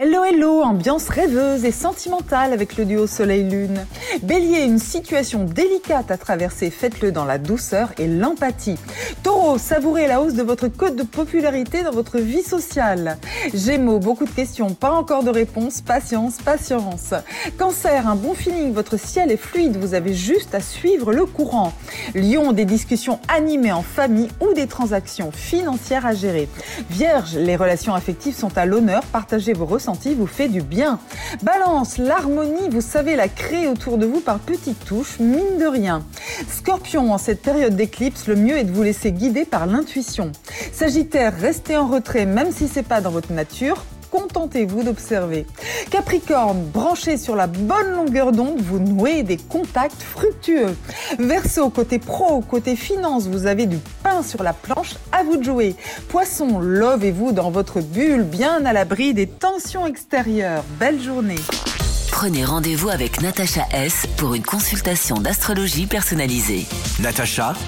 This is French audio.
Hello hello, ambiance rêveuse et sentimentale avec le duo Soleil-Lune. Bélier, une situation délicate à traverser, faites-le dans la douceur et l'empathie. Taureau, savourez la hausse de votre code de popularité dans votre vie sociale. Gémeaux, beaucoup de questions, pas encore de réponses, patience, patience. Cancer, un bon feeling, votre ciel est fluide, vous avez juste à suivre le courant. Lion, des discussions animées en famille ou des transactions financières à gérer. Vierge, les relations affectives sont à l'honneur, partagez vos ressentis vous fait du bien. Balance, l'harmonie, vous savez la créer autour de vous par petites touches, mine de rien. Scorpion, en cette période d'éclipse, le mieux est de vous laisser guider par l'intuition. Sagittaire, restez en retrait même si c'est pas dans votre nature contentez-vous d'observer. Capricorne, branchez sur la bonne longueur d'onde, vous nouez des contacts fructueux. Verseau, côté pro, côté finance, vous avez du pain sur la planche, à vous de jouer. Poisson, lovez-vous dans votre bulle, bien à l'abri des tensions extérieures. Belle journée. Prenez rendez-vous avec Natacha S pour une consultation d'astrologie personnalisée. natacha-s.com